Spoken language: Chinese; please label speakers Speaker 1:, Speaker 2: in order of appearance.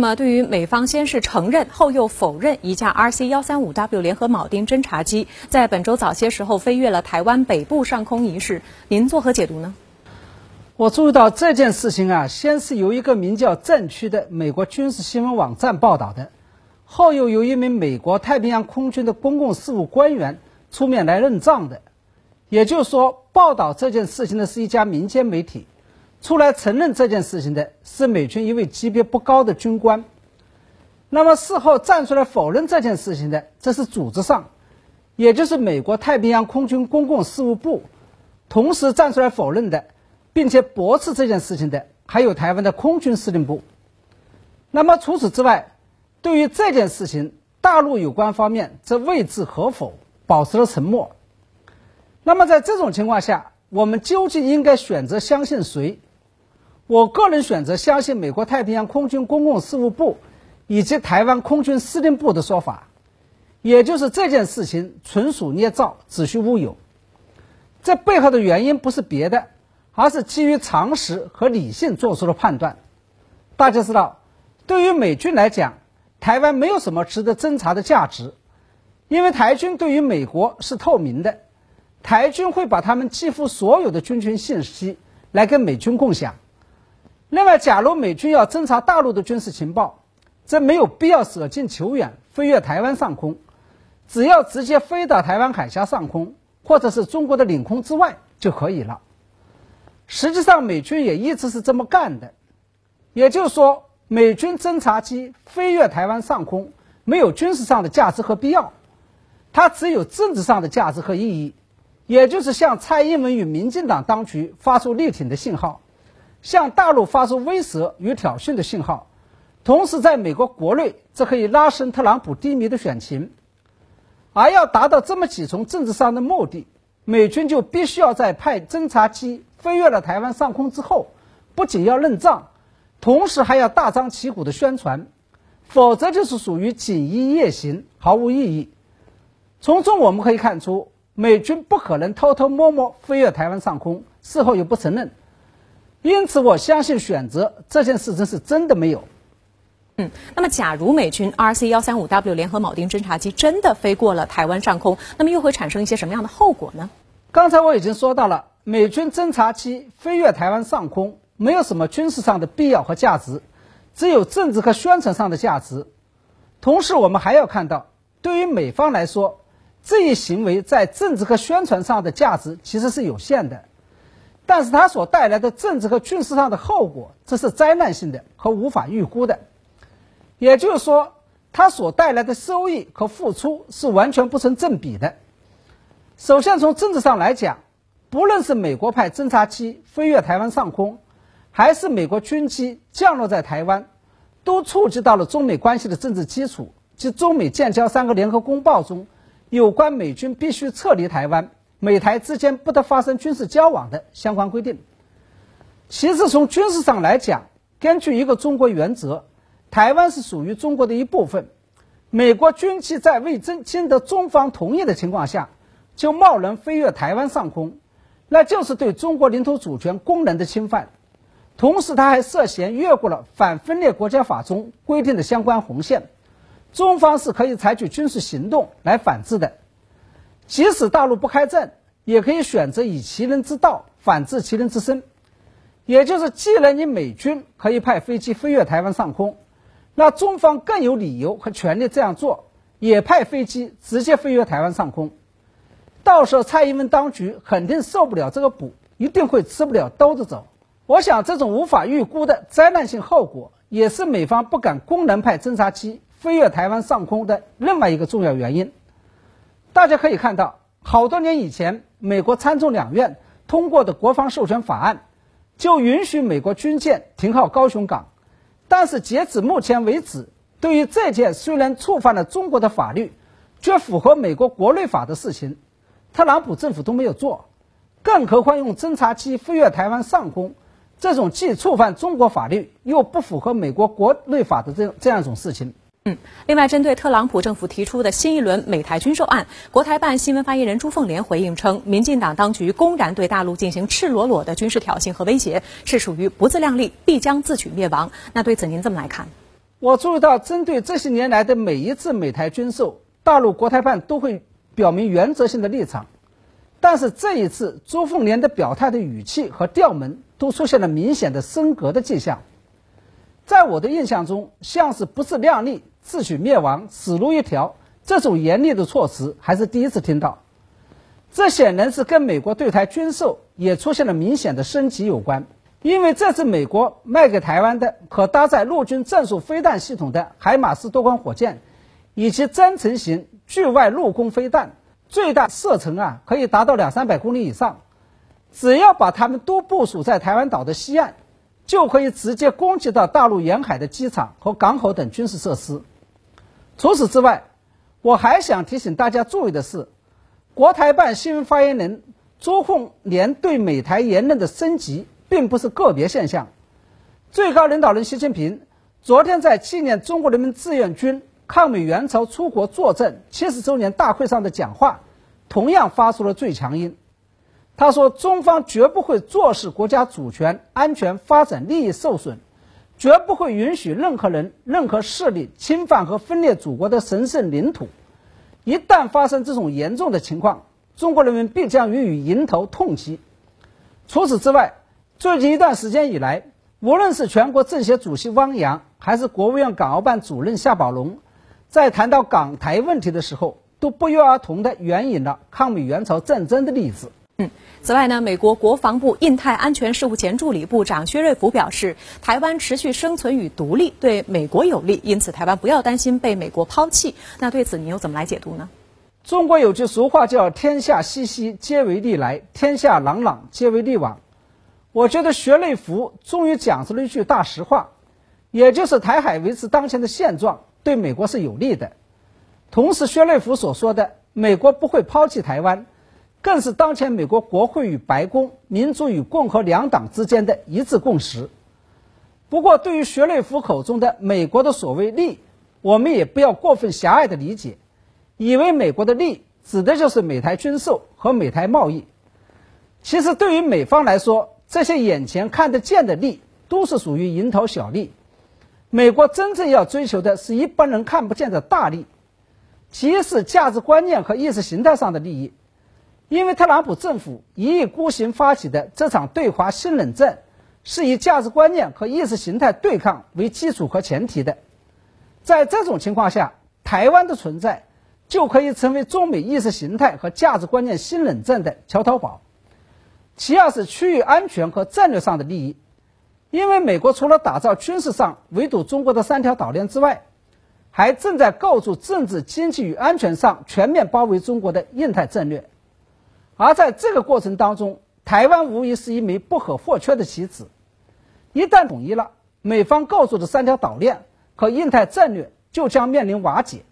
Speaker 1: 那么，对于美方先是承认后又否认一架 RC 幺三五 W 联合铆钉侦察机在本周早些时候飞越了台湾北部上空一事，您作何解读呢？
Speaker 2: 我注意到这件事情啊，先是由一个名叫“战区”的美国军事新闻网站报道的，后又有一名美国太平洋空军的公共事务官员出面来认账的。也就是说，报道这件事情的是一家民间媒体。出来承认这件事情的是美军一位级别不高的军官，那么事后站出来否认这件事情的，这是组织上，也就是美国太平洋空军公共事务部，同时站出来否认的，并且驳斥这件事情的，还有台湾的空军司令部。那么除此之外，对于这件事情，大陆有关方面则未置可否，保持了沉默。那么在这种情况下，我们究竟应该选择相信谁？我个人选择相信美国太平洋空军公共事务部以及台湾空军司令部的说法，也就是这件事情纯属捏造，子虚乌有。这背后的原因不是别的，而是基于常识和理性做出的判断。大家知道，对于美军来讲，台湾没有什么值得侦查的价值，因为台军对于美国是透明的，台军会把他们几乎所有的军情信息来跟美军共享。另外，假如美军要侦察大陆的军事情报，则没有必要舍近求远，飞越台湾上空，只要直接飞到台湾海峡上空，或者是中国的领空之外就可以了。实际上，美军也一直是这么干的。也就是说，美军侦察机飞越台湾上空，没有军事上的价值和必要，它只有政治上的价值和意义，也就是向蔡英文与民进党当局发出力挺的信号。向大陆发出威慑与挑衅的信号，同时在美国国内，则可以拉升特朗普低迷的选情。而要达到这么几重政治上的目的，美军就必须要在派侦察机飞越了台湾上空之后，不仅要认账，同时还要大张旗鼓的宣传，否则就是属于锦衣夜行，毫无意义。从中我们可以看出，美军不可能偷偷摸摸飞越台湾上空，事后又不承认。因此，我相信选择这件事情是真的没有。
Speaker 1: 嗯，那么假如美军 RC 幺三五 W 联合铆钉侦察机真的飞过了台湾上空，那么又会产生一些什么样的后果呢？
Speaker 2: 刚才我已经说到了，美军侦察机飞越台湾上空，没有什么军事上的必要和价值，只有政治和宣传上的价值。同时，我们还要看到，对于美方来说，这一行为在政治和宣传上的价值其实是有限的。但是它所带来的政治和军事上的后果，这是灾难性的和无法预估的。也就是说，它所带来的收益和付出是完全不成正比的。首先，从政治上来讲，不论是美国派侦察机飞越台湾上空，还是美国军机降落在台湾，都触及到了中美关系的政治基础，即中美建交三个联合公报中有关美军必须撤离台湾。美台之间不得发生军事交往的相关规定。其次，从军事上来讲，根据一个中国原则，台湾是属于中国的一部分。美国军机在未经经得中方同意的情况下，就贸然飞越台湾上空，那就是对中国领土主权公然的侵犯。同时，他还涉嫌越过了反分裂国家法中规定的相关红线，中方是可以采取军事行动来反制的。即使大陆不开战，也可以选择以其人之道反制其人之身，也就是既然你美军可以派飞机飞越台湾上空，那中方更有理由和权利这样做，也派飞机直接飞越台湾上空。到时候蔡英文当局肯定受不了这个补，一定会吃不了兜着走。我想这种无法预估的灾难性后果，也是美方不敢公然派侦察机飞越台湾上空的另外一个重要原因。大家可以看到，好多年以前，美国参众两院通过的国防授权法案，就允许美国军舰停靠高雄港。但是截止目前为止，对于这件虽然触犯了中国的法律，却符合美国国内法的事情，特朗普政府都没有做。更何况用侦察机飞越台湾上空，这种既触犯中国法律又不符合美国国内法的这这样一种事情。
Speaker 1: 嗯，另外，针对特朗普政府提出的新一轮美台军售案，国台办新闻发言人朱凤莲回应称，民进党当局公然对大陆进行赤裸裸的军事挑衅和威胁，是属于不自量力，必将自取灭亡。那对此您怎么来看？
Speaker 2: 我注意到，针对这些年来的每一次美台军售，大陆国台办都会表明原则性的立场，但是这一次，朱凤莲的表态的语气和调门都出现了明显的升格的迹象。在我的印象中，像是不自量力、自取灭亡、死路一条这种严厉的措辞，还是第一次听到。这显然是跟美国对台军售也出现了明显的升级有关。因为这次美国卖给台湾的可搭载陆军战术飞弹系统的海马斯多管火箭，以及增程型距外陆空飞弹，最大射程啊可以达到两三百公里以上。只要把它们都部署在台湾岛的西岸，就可以直接攻击到大陆沿海的机场和港口等军事设施。除此之外，我还想提醒大家注意的是，国台办新闻发言人朱凤莲对美台言论的升级。并不是个别现象。最高领导人习近平昨天在纪念中国人民志愿军抗美援朝出国作战七十周年大会上的讲话，同样发出了最强音。他说：“中方绝不会坐视国家主权、安全、发展利益受损，绝不会允许任何人、任何势力侵犯和分裂祖国的神圣领土。一旦发生这种严重的情况，中国人民必将予以迎头痛击。”除此之外，最近一段时间以来，无论是全国政协主席汪洋，还是国务院港澳办主任夏宝龙，在谈到港台问题的时候，都不约而同地援引了抗美援朝战争的例子。
Speaker 1: 此外呢，美国国防部印太安全事务前助理部长薛瑞福表示，台湾持续生存与独立对美国有利，因此台湾不要担心被美国抛弃。那对此你又怎么来解读呢？
Speaker 2: 中国有句俗话叫“天下熙熙，皆为利来；天下攘攘，皆为利往”。我觉得薛瑞福终于讲出了一句大实话，也就是台海维持当前的现状对美国是有利的。同时，薛瑞福所说的美国不会抛弃台湾，更是当前美国国会与白宫、民主与共和两党之间的一致共识。不过，对于薛瑞福口中的美国的所谓利，我们也不要过分狭隘的理解，以为美国的利指的就是美台军售和美台贸易。其实，对于美方来说，这些眼前看得见的利，都是属于蝇头小利。美国真正要追求的是一般人看不见的大利，其一是价值观念和意识形态上的利益。因为特朗普政府一意孤行发起的这场对华新冷战，是以价值观念和意识形态对抗为基础和前提的。在这种情况下，台湾的存在就可以成为中美意识形态和价值观念新冷战的桥头堡。其二是区域安全和战略上的利益，因为美国除了打造军事上围堵中国的三条岛链之外，还正在构筑政治、经济与安全上全面包围中国的印太战略。而在这个过程当中，台湾无疑是一枚不可或缺的棋子。一旦统一了，美方构筑的三条岛链和印太战略就将面临瓦解。